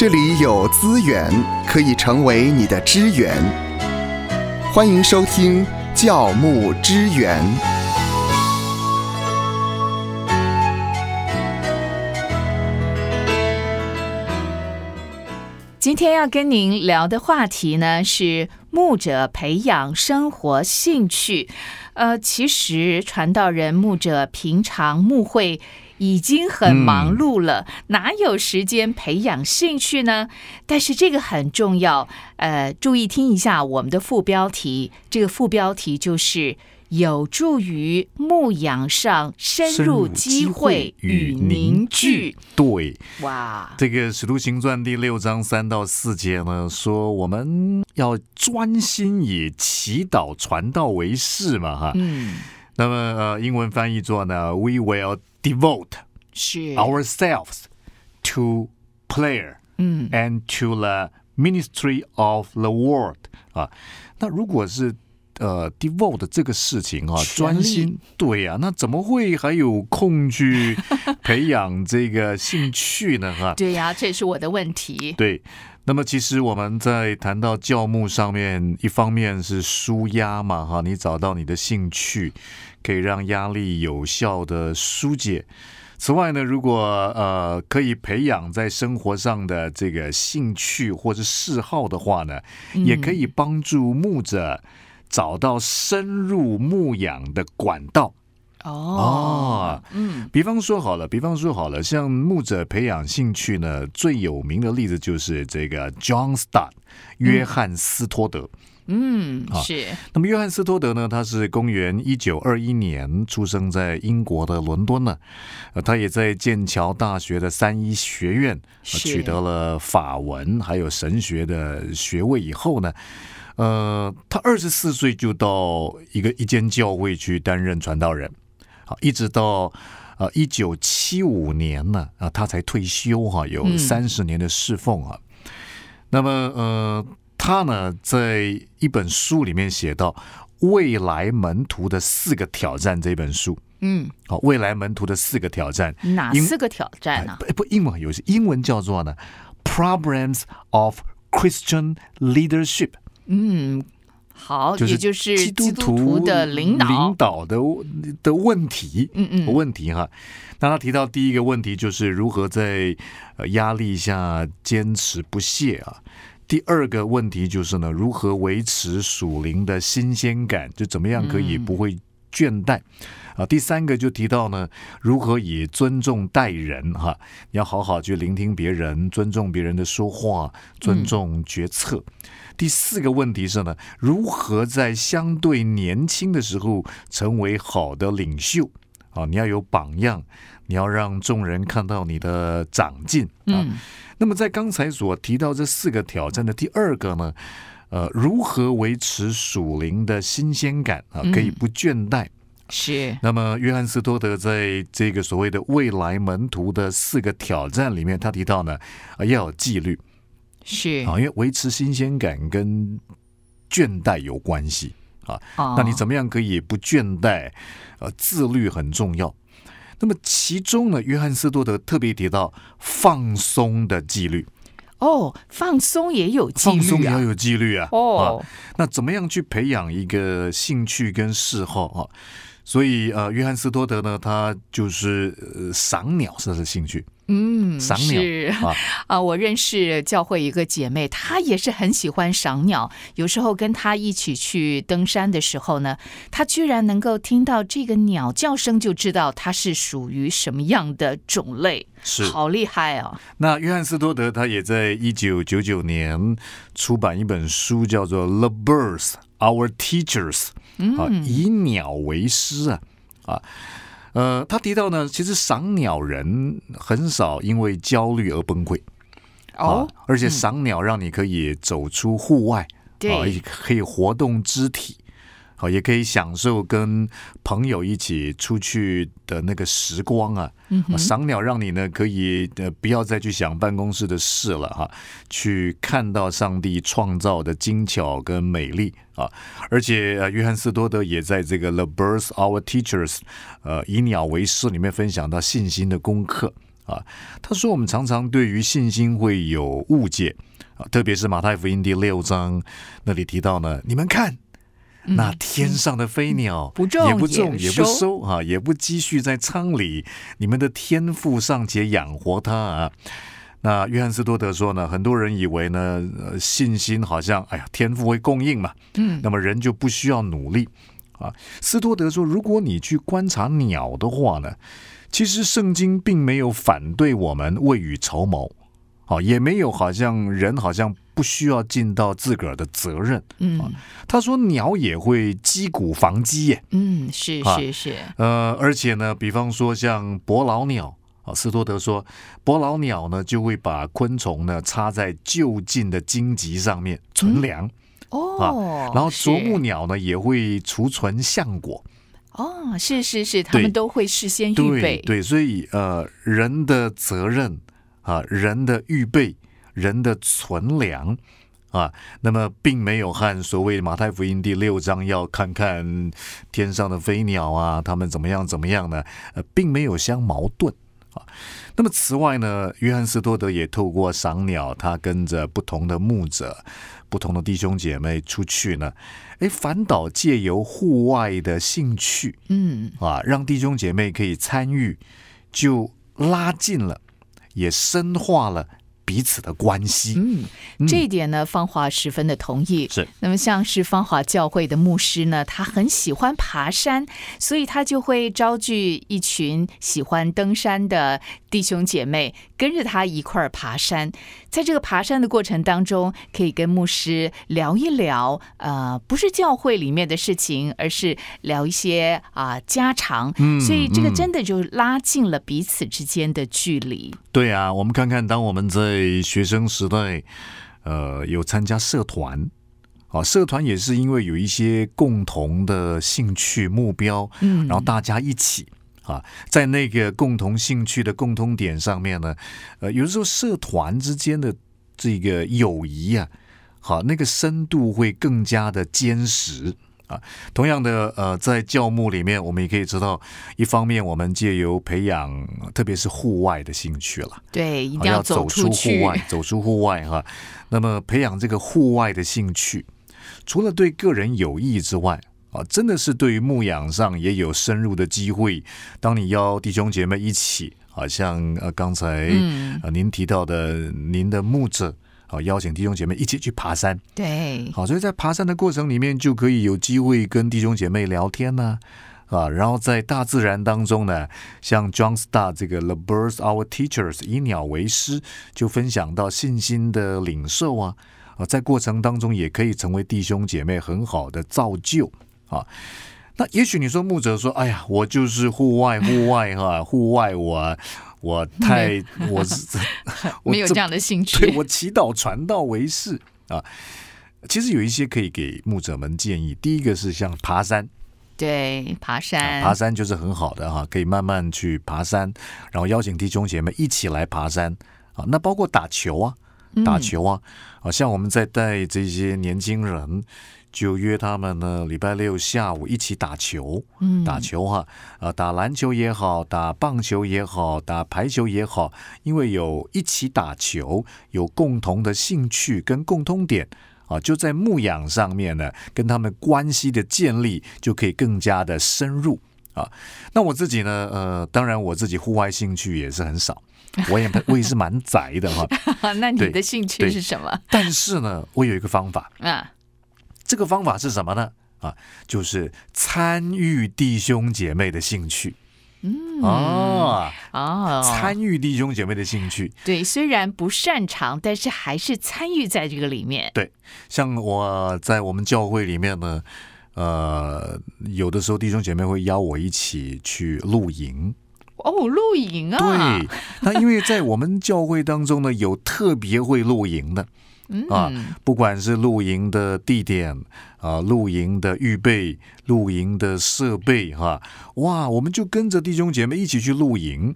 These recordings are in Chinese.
这里有资源可以成为你的支援。欢迎收听教牧支援。今天要跟您聊的话题呢是牧者培养生活兴趣。呃，其实传道人牧者平常牧会已经很忙碌了，哪有时间培养兴趣呢？但是这个很重要。呃，注意听一下我们的副标题，这个副标题就是。有助于牧养上深入机会与凝聚。对，哇，这个《使徒行传》第六章三到四节呢，说我们要专心以祈祷传道为事嘛，哈。嗯，那么呃，英文翻译作呢，We will devote 是 ourselves to prayer 嗯 and to the ministry of the word 啊。那如果是呃，devote 这个事情啊，全力专心对呀、那怎么会还有空去培养这个兴趣呢？哈，对呀、这也是我的问题。对。 那么其实我们在谈到教牧上面，一方面是舒压嘛，哈，你找到你的兴趣，可以让压力有效的疏解。此外呢，如果呃可以培养在生活上的这个兴趣或者嗜好的话呢，也可以帮助牧者找到深入牧养的管道。哦，嗯，比方说好了，比方说好了，像牧者培养兴趣呢，最有名的例子就是这个 John Stott 约翰斯托德。嗯，啊是，那么约翰斯托德呢，他是公元一九二一年出生在英国的伦敦呢，呃，他也在剑桥大学的三一学院、呃取得了法文还有神学的学位以后呢，呃，他二十四岁就到一个一间教会去担任传道人，好，一直到。呃，一九七五年呢，啊，他才退休哈、有嗯三十年的侍奉啊。那么，呃，他呢，在一本书里面写到《未来门徒的四个挑战》这本书，嗯，好，《未来门徒的四个挑战》哪四个挑战呢、哎不，英文有些英文叫做呢，Problems of Christian Leadership，嗯，好，就是也就是基督徒的领导。领导的的问题，嗯嗯问题哈。那他提到第一个问题就是如何在呃压力下坚持不懈啊。第二个问题就是呢，如何维持属灵的新鲜感，就怎么样可以不会倦怠。啊，第三个就提到呢，如何以尊重待人哈，你要好好去聆听别人，尊重别人的说话，尊重决策。第四个问题是呢，如何在相对年轻的时候成为好的领袖啊？你要有榜样，你要让众人看到你的长进啊。那么在刚才所提到这四个挑战的第二个呢，呃，如何维持属灵的新鲜感啊，可以不倦怠？是，那么，约翰斯托德在这个所谓的未来门徒的四个挑战里面，他提到呢，啊，要有纪律是，啊，因为维持新鲜感跟倦怠有关系啊。哦那你怎么样可以不倦怠？呃，自律很重要。那么其中呢，约翰斯托德特别提到放松的纪律，哦，放松也有纪放松律啊。也要有纪律啊。哦啊，那怎么样去培养一个兴趣跟嗜好啊？所以呃，约翰斯托德呢，他就是呃赏鸟是他的兴趣，嗯，赏鸟是。啊，啊，我认识教会一个姐妹，她也是很喜欢赏鸟。有时候跟她一起去登山的时候呢，她居然能够听到这个鸟叫声，就知道它是属于什么样的种类，是。好厉害哦！那约翰斯托德他也在一九九九年出版一本书，叫做《The Birds, Our Teachers》啊，以鸟为师啊啊。呃，他提到呢，其实赏鸟人很少因为焦虑而崩溃哦啊，而且赏鸟让你可以走出户外，对啊，也可以活动肢体，好，也可以享受跟朋友一起出去的那个时光啊。嗯赏鸟让你呢可以呃不要再去想办公室的事了哈，去看到上帝创造的精巧跟美丽啊。而且呃，约翰斯多德也在这个《The Birds Our Teachers》呃以鸟为师里面分享到信心的功课。啊。他说，我们常常对于信心会有误解啊，特别是马太福音第六章那里提到呢，你们看。那天上的飞鸟不种也不种也也不收收啊，也不积蓄在仓里，你们的天赋尚且养活它啊。那约翰斯多德说呢，很多人以为呢，呃，信心好像哎呀，天赋会供应嘛，嗯，那么人就不需要努力啊。斯多德说，如果你去观察鸟的话呢，其实圣经并没有反对我们未雨绸缪，啊，也没有好像人好像不需要尽到自个儿的责任。嗯。他说鸟也会击鼓防饥耶，嗯，是啊是是，呃，而且呢，比方说像伯劳鸟啊，斯多德说，伯劳鸟呢就会把昆虫呢插在就近的荆棘上面存粮，哦，然后啄木鸟呢也会储存橡果。哦，是是是，他们都会事先预对备，对，所以呃，人的责任啊，人的预备，人的存粮。啊，那么并没有和所谓马太福音第六章要看看天上的飞鸟啊，他们怎么样怎么样呢？呃，并没有相矛盾啊。那么此外呢，约翰斯多德也透过赏鸟，他跟着不同的牧者、不同的弟兄姐妹出去呢，哎，反倒借由户外的兴趣，嗯，啊，让弟兄姐妹可以参与，就拉近了，也深化了彼此的关系。嗯，这一点呢，芳华十分的同意。是，那么像是芳华教会的牧师呢，他很喜欢爬山，所以他就会招聚一群喜欢登山的弟兄姐妹，跟着他一块儿爬山。在这个爬山的过程当中，可以跟牧师聊一聊，呃，不是教会里面的事情，而是聊一些啊、家常。嗯所以这个嗯真的就拉近了彼此之间的距离。对啊，我们看看，当我们在学生时代，呃，有参加社团。啊，社团也是因为有一些共同的兴趣目标，嗯然后大家一起啊，在那个共同兴趣的共通点上面呢，呃，有的时候社团之间的这个友谊啊，好，那个深度会更加的坚实。啊，同样的，呃，在教牧里面，我们也可以知道，一方面我们借由培养，特别是户外的兴趣了，对，一啊定要走出。户外，走出户外哈。那么培养这个户外的兴趣，除了对个人有益之外，啊，真的是对于牧养上也有深入的机会。当你邀弟兄姐妹一起，啊像呃刚才嗯，呃您提到的您的牧者。好，邀请弟兄姐妹一起去爬山，对，好，所以在爬山的过程里面，就可以有机会跟弟兄姐妹聊天呢、啊，然后在大自然当中呢，像 John Stott 这个 The Birds Our Teachers 以鸟为师，就分享到信心的领受啊，啊，在过程当中也可以成为弟兄姐妹很好的造就啊。那也许你说牧者说，哎呀，我就是户外，户外 哈、户外我我太我是 我没有这样的兴对趣。我祈祷传道为事啊。其实有一些可以给牧者们建议，第一个是像爬山，对，爬啊山，爬山就是很好的哈，可以慢慢去爬山，然后邀请弟兄姐妹一起来爬山啊。那包括打球啊，打嗯球啊，啊，像我们在带这些年轻人，就约他们呢，礼拜六下午一起打球，嗯，打球哈，啊，打篮球也好，打棒球也好，打排球也好，因为有一起打球，有共同的兴趣跟共通点啊，就在牧养上面呢，跟他们关系的建立就可以更加的深入啊。那我自己呢，呃，当然我自己户外兴趣也是很少，我也 我也是蛮宅的哈，那你的兴趣是什么？但是呢，我有一个方法，啊，这个方法是什么呢？啊，就是参与弟兄姐妹的兴趣。嗯，啊，哦，参与弟兄姐妹的兴趣，对，虽然不擅长，但是还是参与在这个里面。对像我在我们教会里面呢，呃，有的时候弟兄姐妹会邀我一起去露营。哦，露营啊，对，那因为在我们教会当中呢，有特别会露营的，嗯，啊不管是露营的地点啊、露营的预备、露营的设备哈、哇，我们就跟着弟兄姐妹一起去露营。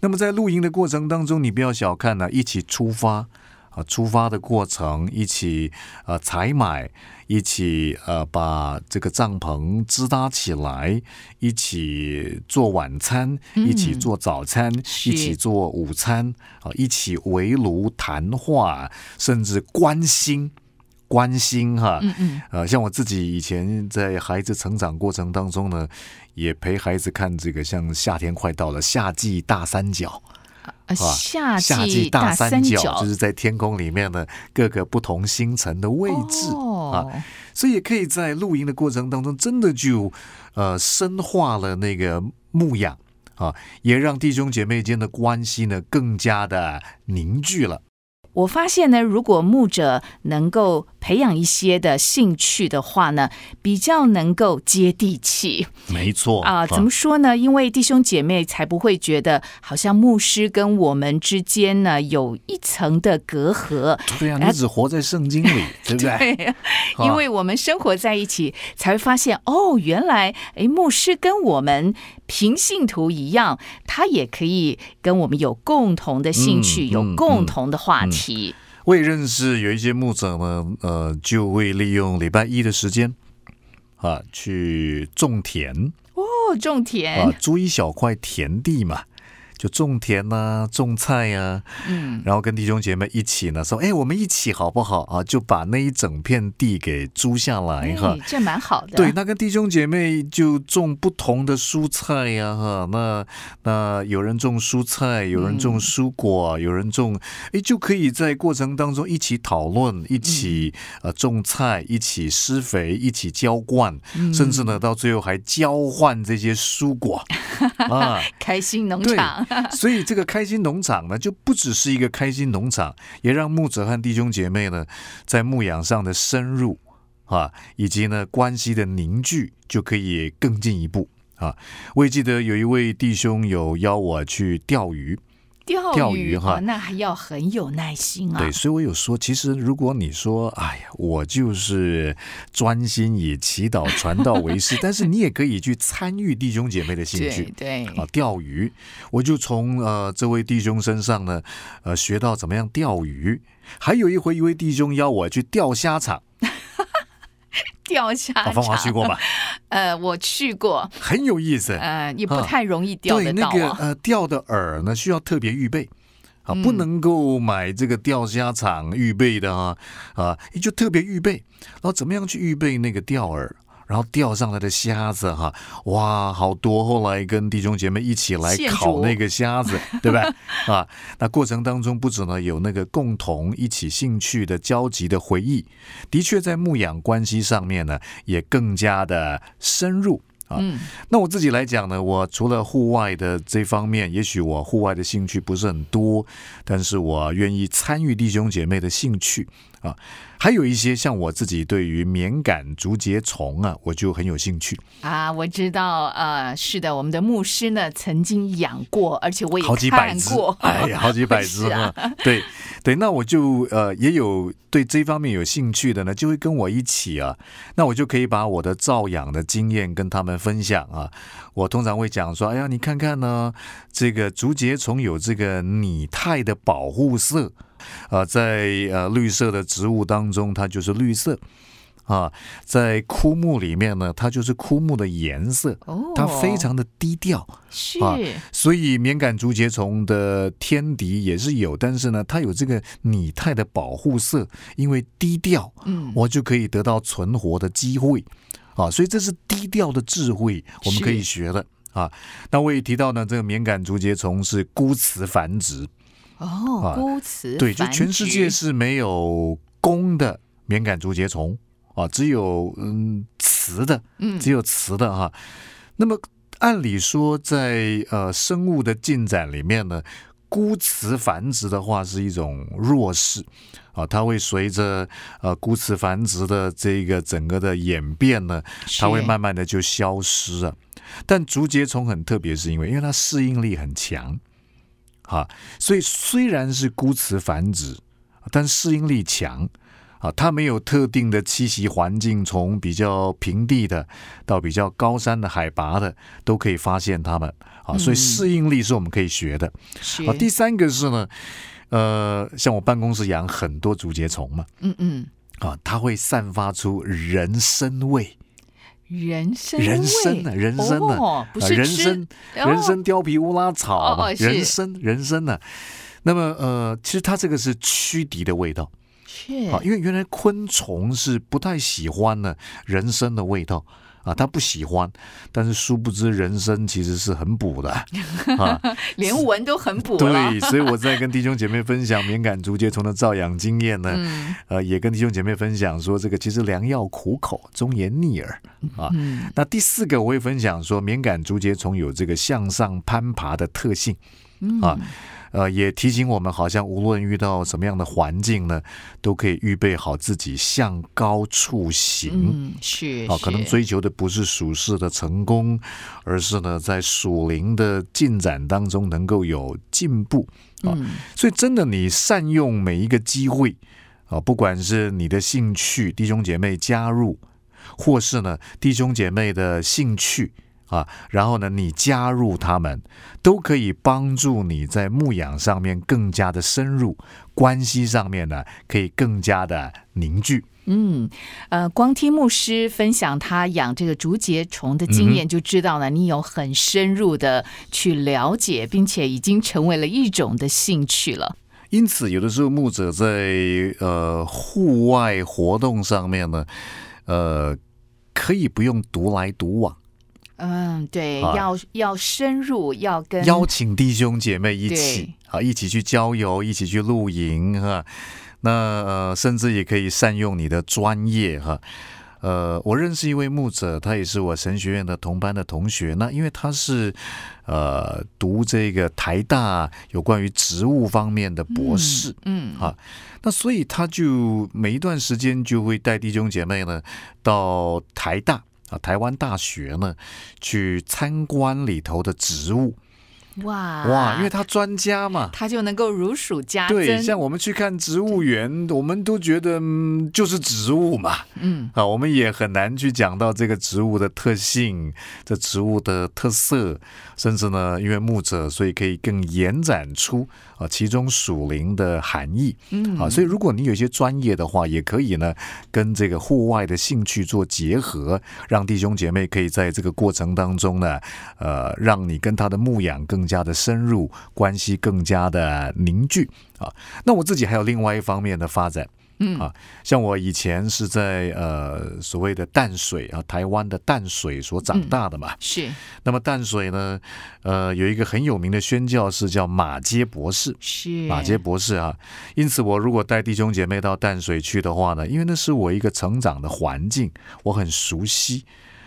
那么在露营的过程当中，你不要小看呢、一起出发啊，出发的过程，一起呃采买，一起呃把这个帐篷支搭起来，一起做晚餐，嗯一起做早餐，一起做午餐啊，一起围炉谈话，甚至关心。关心哈，嗯嗯，呃，像我自己以前在孩子成长过程当中呢，也陪孩子看这个，像夏天快到了，夏季大三角，呃啊夏夏季季大三三角就是在天空里面的各个不同星辰的位置、哦。啊，所以也可以在露营的过程当中，真的就呃深化了那个牧养啊，也让弟兄姐妹间的关系呢更加的凝聚了。我发现呢，如果牧者能够培养一些的兴趣的话呢，比较能够接地气没错啊。怎么说呢？因为弟兄姐妹才不会觉得好像牧师跟我们之间呢有一层的隔阂。对呀、你只活在圣经里，对不对？对，因为我们生活在一起，才会发现哦，原来哎，牧师跟我们平信徒一样，他也可以跟我们有共同的兴趣，嗯有嗯共同的话嗯题。我也认识有一些牧者呢，呃，就会利用礼拜一的时间啊，去种田哦，种田，啊，租一小块田地嘛，就种田呐、种菜呀、嗯，然后跟弟兄姐妹一起呢，说，哎，我们一起好不好啊？就把那一整片地给租下来哈。哎，这蛮好的。对，那跟弟兄姐妹就种不同的蔬菜呀、哈，那那有人种蔬菜，有人种蔬果，有人种，哎，就可以在过程当中一起讨论，一起、呃种菜，一起施肥，一起浇灌，甚至呢到最后还交换这些蔬果 啊。开心农场，所以这个开心农场呢，就不只是一个开心农场，也让牧者和弟兄姐妹呢，在牧养上的深入啊，以及呢关系的凝聚，就可以更进一步啊。我也记得有一位弟兄有邀我去钓鱼，钓钓鱼哈哦那还要很有耐心啊。对，所以我有说，其实如果你说，哎呀，我就是专心以祈祷传道为事，但是你也可以去参与弟兄姐妹的兴趣。对啊，钓鱼，我就从呃这位弟兄身上呢，呃学到怎么样钓鱼。还有一回，一位弟兄邀我去钓虾场，钓虾啊，芳华去过吧？呃，我去过，很有意思。呃，也不啊太容易钓对，得到那个啊。呃钓的饵呢，需要特别预备。啊，不嗯能够买这个钓虾场预备的啊啊，你就特别预备。然后怎么样去预备那个钓饵？然后钓上来的虾子哈，哇，好多！后来跟弟兄姐妹一起来烤那个虾子，对吧？啊，那过程当中不止呢有那个共同一起兴趣的交集的回忆，的确在牧养关系上面呢也更加的深入。啊，嗯。那我自己来讲呢，我除了户外的这方面，也许我户外的兴趣不是很多，但是我愿意参与弟兄姐妹的兴趣啊。还有一些像我自己对于棉杆竹节虫啊，我就很有兴趣，啊，我知道，呃，是的，我们的牧师呢曾经养过，而且我也好几百只过，，哎呀，好几百只 啊。对对，那我就呃也有对这方面有兴趣的呢，就会跟我一起啊，那我就可以把我的造养的经验跟他们分享啊。我通常会讲说，哎呀，你看看呢，这个竹节虫有这个拟态的保护色。啊，在呃绿色的植物当中，它就是绿色啊；在枯木里面呢，它就是枯木的颜色，哦，它非常的低调。是啊所以棉杆竹节虫的天敌也是有，但是呢，它有这个拟态的保护色，因为低调，嗯，我就可以得到存活的机会啊。所以这是低调的智慧，我们可以学的啊。那我也提到呢，这个棉杆竹节虫是孤雌繁殖，哦，啊孤雌对，就全世界是没有公的棉杆竹节虫啊，只有嗯雌的，嗯只有雌的哈。那么按理说在，呃生物的进展里面呢，孤雌繁殖的话是一种弱势啊，它会随着呃孤雌繁殖的这个整个的演变呢，它会慢慢的就消失了。但竹节虫很特别，是因为因为它适应力很强，啊，所以虽然是孤雌繁殖，但适应力强。啊，它没有特定的栖息环境，从比较平地的到比较高山的海拔的，都可以发现它们啊，所以嗯适应力是我们可以学的。是。啊，第三个是呢，呃，像我办公室养很多竹节虫嘛，嗯嗯，啊，它会散发出人参味，人参人参呢，人参呢，哦，不啊是人参，哦。人参貂皮乌拉草嘛，哦是。人参人参呢。那么呃，其实它这个是驱敌的味道是啊，因为原来昆虫是不太喜欢呢人参的味道啊，它不喜欢，但是殊不知人参其实是很补的 啊。连闻都很补。对，所以我在跟弟兄姐妹分享敏感竹节虫的造养经验呢，嗯呃，也跟弟兄姐妹分享说，这个其实良药苦口，忠言逆耳啊。嗯那第四个，我会分享说，敏感竹节虫有这个向上攀爬的特性嗯啊，呃，也提醒我们，好像无论遇到什么样的环境呢，都可以预备好自己向高处行。嗯是啊，可能追求的不是属世的成功，而是呢，在属灵的进展当中能够有进步啊。嗯所以，真的，你善用每一个机会啊，不管是你的兴趣，弟兄姐妹加入，或是呢弟兄姐妹的兴趣啊，然后呢你加入他们，都可以帮助你在牧养上面更加的深入，关系上面呢可以更加的凝聚。嗯，呃，光听牧师分享他养这个竹节虫的经嗯验，就知道了你有很深入的去了解，并且已经成为了一种的兴趣了。因此，有的时候牧者在呃户外活动上面呢，呃，可以不用独来独往，嗯，对，啊要要深入，要跟邀请弟兄姐妹一起啊，一起去郊游，一起去露营哈。那呃，甚至也可以善用你的专业哈。呃，我认识一位牧者，他也是我神学院的同班的同学。那因为他是呃读这个台大有关于植物方面的博士，嗯啊那所以他就每一段时间就会带弟兄姐妹呢到台大台湾大学呢去参观里头的植物。哇哇，因为他专家嘛。他就能够如数家对，珍。像我们去看植物园，我们都觉得、嗯、就是植物嘛，嗯啊，我们也很难去讲到这个植物的特性、这植物的特色，甚至呢，因为牧者，所以可以更延展出啊其中属灵的含义。嗯啊，所以如果你有一些专业的话，也可以呢跟这个户外的兴趣做结合，让弟兄姐妹可以在这个过程当中呢，呃，让你跟他的牧养更加的深入，关系更加的凝聚啊。那我自己还有另外一方面的发展。嗯啊，像我以前是在呃所谓的淡水啊，台湾的淡水所长大的嘛。是那么淡水呢，呃，有一个很有名的宣教士叫马街博士。是马街博士啊，因此我如果带弟兄姐妹到淡水去的话呢，因为那是我一个成长的环境，我很熟悉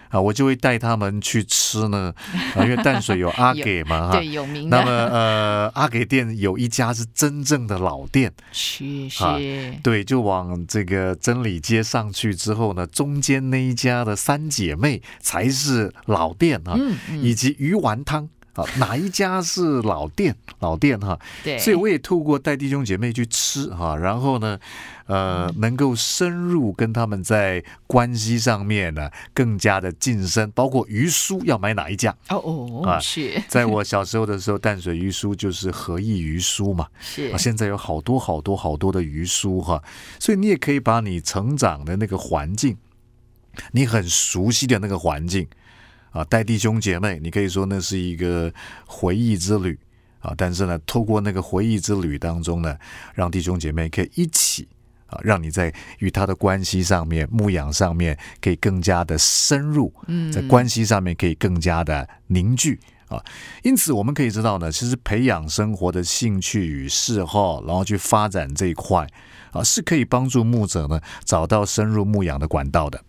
啊，我就会带他们去吃呢，啊，因为淡水有阿 给嘛哈对。有名那么呃，阿给店有一家是真正的老店，是啊是对，就往这个真理街上去之后呢，中间那一家的三姐妹才是老店啊，嗯嗯以及鱼丸汤啊，哪一家是老店？老店哈、对，所以我也透过带弟兄姐妹去吃哈、然后呢，呃，能够深入跟他们在关系上面呢更加的晋升，包括鱼酥要买哪一家。哦哦啊是 在我小时候的时候，淡水鱼酥就是和义鱼酥嘛，是啊，现在有好多好多好多的鱼酥哈，所以你也可以把你成长的那个环境，你很熟悉的那个环境啊，带弟兄姐妹，你可以说那是一个回忆之旅啊。但是呢，透过那个回忆之旅当中呢，让弟兄姐妹可以一起啊，让你在与他的关系上面、牧养上面可以更加的深入，嗯在关系上面可以更加的凝聚。啊，因此我们可以知道呢，其实培养生活的兴趣与嗜好，然后去发展这一块啊，是可以帮助牧者呢找到深入牧养的管道的。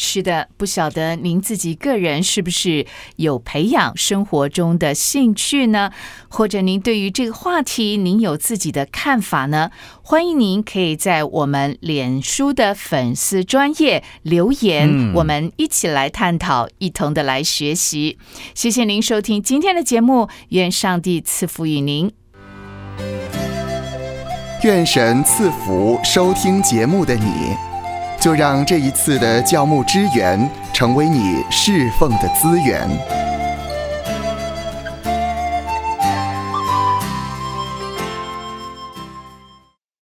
是的，不晓得您自己个人是不是有培养生活中的兴趣呢？或者您对于这个话题，您有自己的看法呢？欢迎您可以在我们脸书的粉丝专业留言，嗯我们一起来探讨，一同的来学习。谢谢您收听今天的节目，愿上帝赐福于您。愿神赐福收听节目的你，就让这一次的教牧支援成为你侍奉的资源。